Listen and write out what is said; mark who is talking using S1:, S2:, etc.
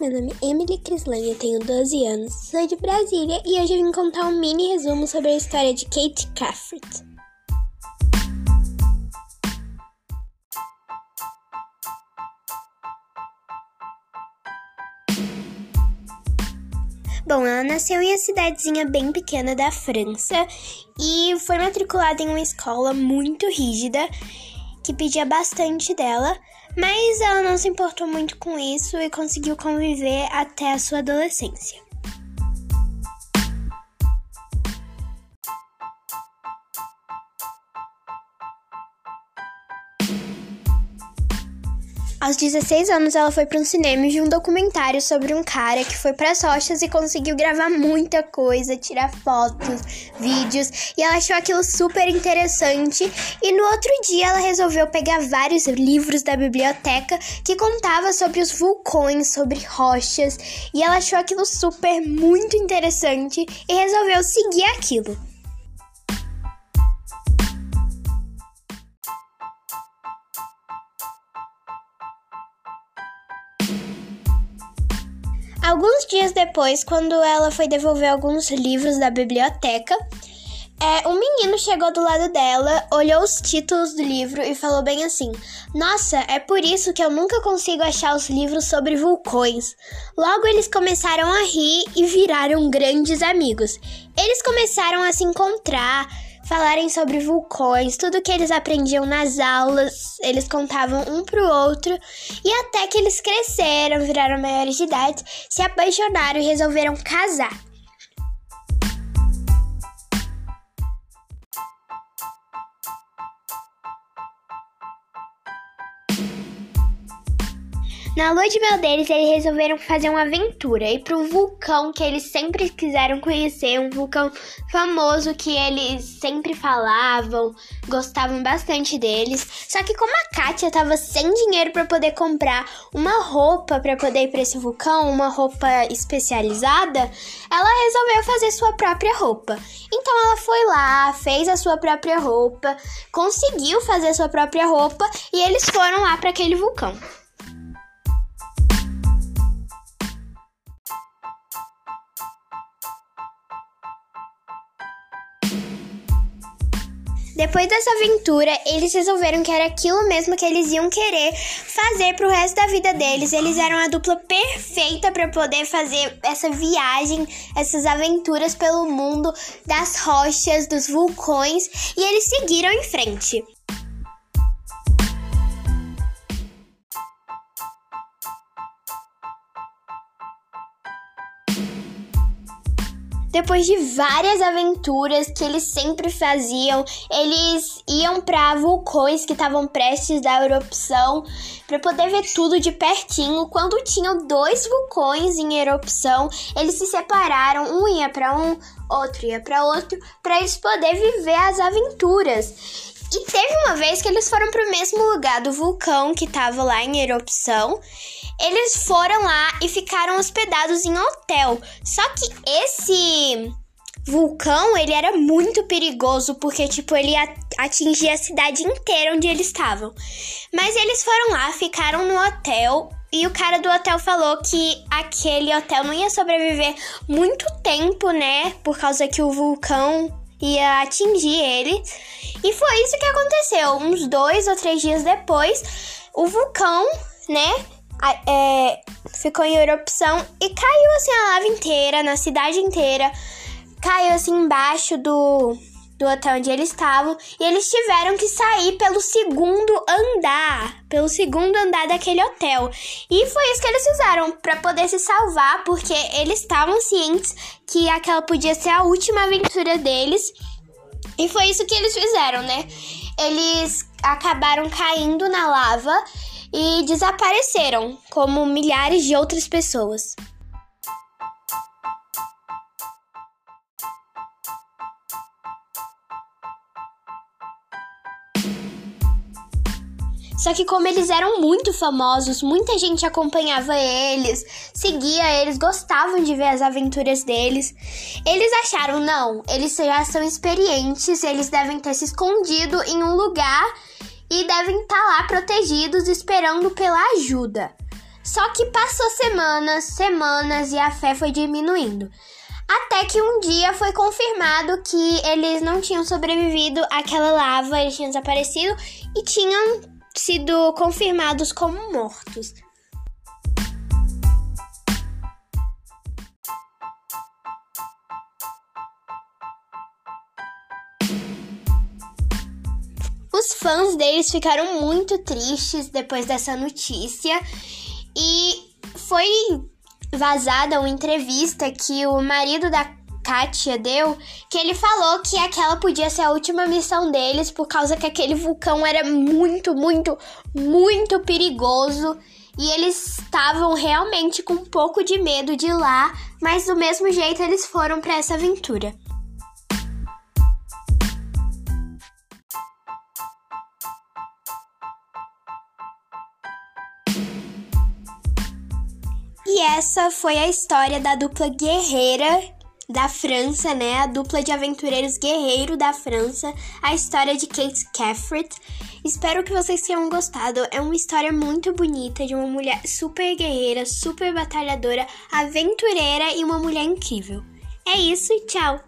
S1: meu nome é Emily Crislane, tenho 12 anos, sou de Brasília e hoje eu vim contar um mini resumo sobre a história de Kate Caffrey. Bom, ela nasceu em uma cidadezinha bem pequena da França e foi matriculada em uma escola muito rígida que pedia bastante dela, mas ela não se importou muito com isso e conseguiu conviver até a sua adolescência. Aos 16 anos, ela foi para um cinema e viu um documentário sobre um cara que foi para as rochas e conseguiu gravar muita coisa, tirar fotos, vídeos, e ela achou aquilo super interessante. E no outro dia, ela resolveu pegar vários livros da biblioteca que contava sobre os vulcões, sobre rochas, e ela achou aquilo super muito interessante e resolveu seguir aquilo. Alguns dias depois, quando ela foi devolver alguns livros da biblioteca, é, um menino chegou do lado dela, olhou os títulos do livro e falou bem assim: Nossa, é por isso que eu nunca consigo achar os livros sobre vulcões. Logo eles começaram a rir e viraram grandes amigos. Eles começaram a se encontrar falarem sobre vulcões, tudo que eles aprendiam nas aulas, eles contavam um pro outro, e até que eles cresceram, viraram maiores de idade, se apaixonaram e resolveram casar. Na lua de mel deles, eles resolveram fazer uma aventura ir para um vulcão que eles sempre quiseram conhecer, um vulcão famoso que eles sempre falavam, gostavam bastante deles. Só que como a Kátia tava sem dinheiro para poder comprar uma roupa para poder ir para esse vulcão, uma roupa especializada, ela resolveu fazer sua própria roupa. Então ela foi lá, fez a sua própria roupa, conseguiu fazer sua própria roupa e eles foram lá para aquele vulcão. Depois dessa aventura, eles resolveram que era aquilo mesmo que eles iam querer fazer pro resto da vida deles. Eles eram a dupla perfeita para poder fazer essa viagem, essas aventuras pelo mundo das rochas, dos vulcões, e eles seguiram em frente. Depois de várias aventuras que eles sempre faziam, eles iam para vulcões que estavam prestes da erupção para poder ver tudo de pertinho. Quando tinham dois vulcões em erupção, eles se separaram, um ia para um, outro ia para outro, para eles poderem viver as aventuras. E teve uma vez que eles foram para o mesmo lugar do vulcão que estava lá em erupção. Eles foram lá e ficaram hospedados em hotel. Só que esse vulcão, ele era muito perigoso porque tipo ele atingia a cidade inteira onde eles estavam. Mas eles foram lá, ficaram no hotel e o cara do hotel falou que aquele hotel não ia sobreviver muito tempo, né? Por causa que o vulcão ia atingir ele. E foi isso que aconteceu. Uns dois ou três dias depois, o vulcão, né, é, ficou em erupção e caiu assim a lava inteira, na cidade inteira. Caiu assim embaixo do, do hotel onde eles estavam e eles tiveram que sair pelo segundo andar, pelo segundo andar daquele hotel. E foi isso que eles fizeram para poder se salvar, porque eles estavam cientes que aquela podia ser a última aventura deles. E foi isso que eles fizeram, né? Eles acabaram caindo na lava e desapareceram, como milhares de outras pessoas. Só que como eles eram muito famosos, muita gente acompanhava eles, seguia eles, gostavam de ver as aventuras deles. Eles acharam, não, eles já são experientes, eles devem ter se escondido em um lugar e devem estar tá lá protegidos esperando pela ajuda. Só que passou semanas, semanas e a fé foi diminuindo. Até que um dia foi confirmado que eles não tinham sobrevivido àquela lava, eles tinham desaparecido e tinham sido confirmados como mortos. Os fãs deles ficaram muito tristes depois dessa notícia e foi vazada uma entrevista que o marido da Katia deu, que ele falou que aquela podia ser a última missão deles por causa que aquele vulcão era muito, muito, muito perigoso e eles estavam realmente com um pouco de medo de ir lá, mas do mesmo jeito eles foram para essa aventura. E essa foi a história da dupla guerreira da França, né? A dupla de aventureiros guerreiro da França, a história de Kate Caffrey. Espero que vocês tenham gostado. É uma história muito bonita de uma mulher super guerreira, super batalhadora, aventureira e uma mulher incrível. É isso, tchau!